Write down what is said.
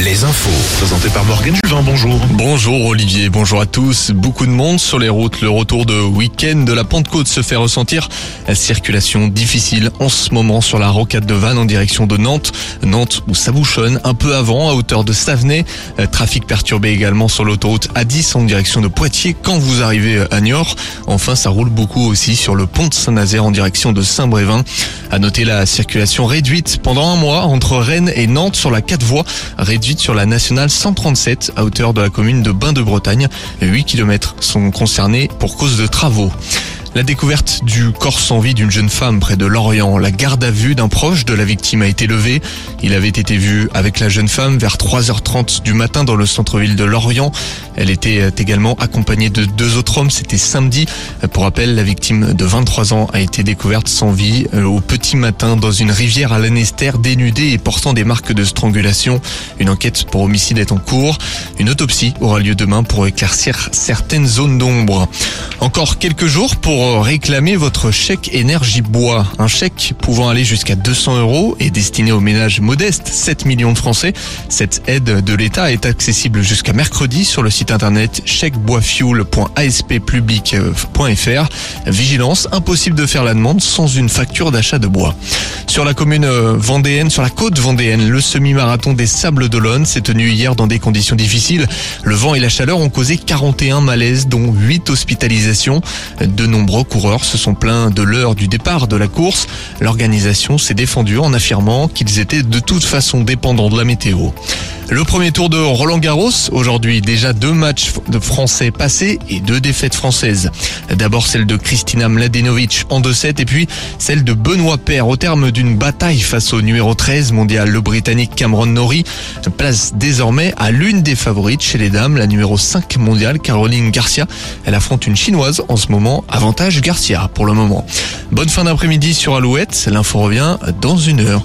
Les infos. Présenté par Morgan Juvin, bonjour. Bonjour Olivier, bonjour à tous. Beaucoup de monde sur les routes. Le retour de week-end de la Pentecôte se fait ressentir. La circulation difficile en ce moment sur la rocade de Vannes en direction de Nantes. Nantes où ça bouchonne un peu avant à hauteur de Savenay. Euh, Trafic perturbé également sur l'autoroute A10 en direction de Poitiers quand vous arrivez à Niort. Enfin, ça roule beaucoup aussi sur le pont de Saint-Nazaire en direction de Saint-Brévin. À noter la circulation réduite pendant un mois entre Rennes et Nantes sur la 4 voies, réduite sur la nationale 137 à hauteur de la commune de Bain-de-Bretagne. 8 km sont concernés pour cause de travaux. La découverte du corps sans vie d'une jeune femme près de Lorient. La garde à vue d'un proche de la victime a été levée. Il avait été vu avec la jeune femme vers 3h30 du matin dans le centre-ville de Lorient. Elle était également accompagnée de deux autres hommes. C'était samedi. Pour rappel, la victime de 23 ans a été découverte sans vie euh, au petit matin dans une rivière à Lanester, dénudée et portant des marques de strangulation. Une enquête pour homicide est en cours. Une autopsie aura lieu demain pour éclaircir certaines zones d'ombre. Encore quelques jours pour réclamer votre chèque énergie bois. Un chèque pouvant aller jusqu'à 200 euros et destiné aux ménages modestes, 7 millions de Français. Cette aide de l'État est accessible jusqu'à mercredi sur le site internet chèqueboisfuel.asppublic.fr. Vigilance, impossible de faire la demande sans une facture d'achat de bois. Sur la commune vendéenne, sur la côte vendéenne, le semi-marathon des Sables d'Olonne s'est tenu hier dans des conditions difficiles. Le vent et la chaleur ont causé 41 malaises, dont 8 hospitalisations. De nombreux coureurs se sont plaints de l'heure du départ de la course. L'organisation s'est défendue en affirmant qu'ils étaient de toute façon dépendants de la météo. Le premier tour de Roland Garros, aujourd'hui déjà deux matchs de français passés et deux défaites françaises. D'abord celle de Kristina Mladenovic en 2-7 et puis celle de Benoît Paire au terme d'une bataille face au numéro 13 mondial, le britannique Cameron Norrie, place désormais à l'une des favorites chez les dames, la numéro 5 mondiale Caroline Garcia. Elle affronte une chinoise en ce moment, avantage Garcia pour le moment. Bonne fin d'après-midi sur Alouette, l'info revient dans une heure.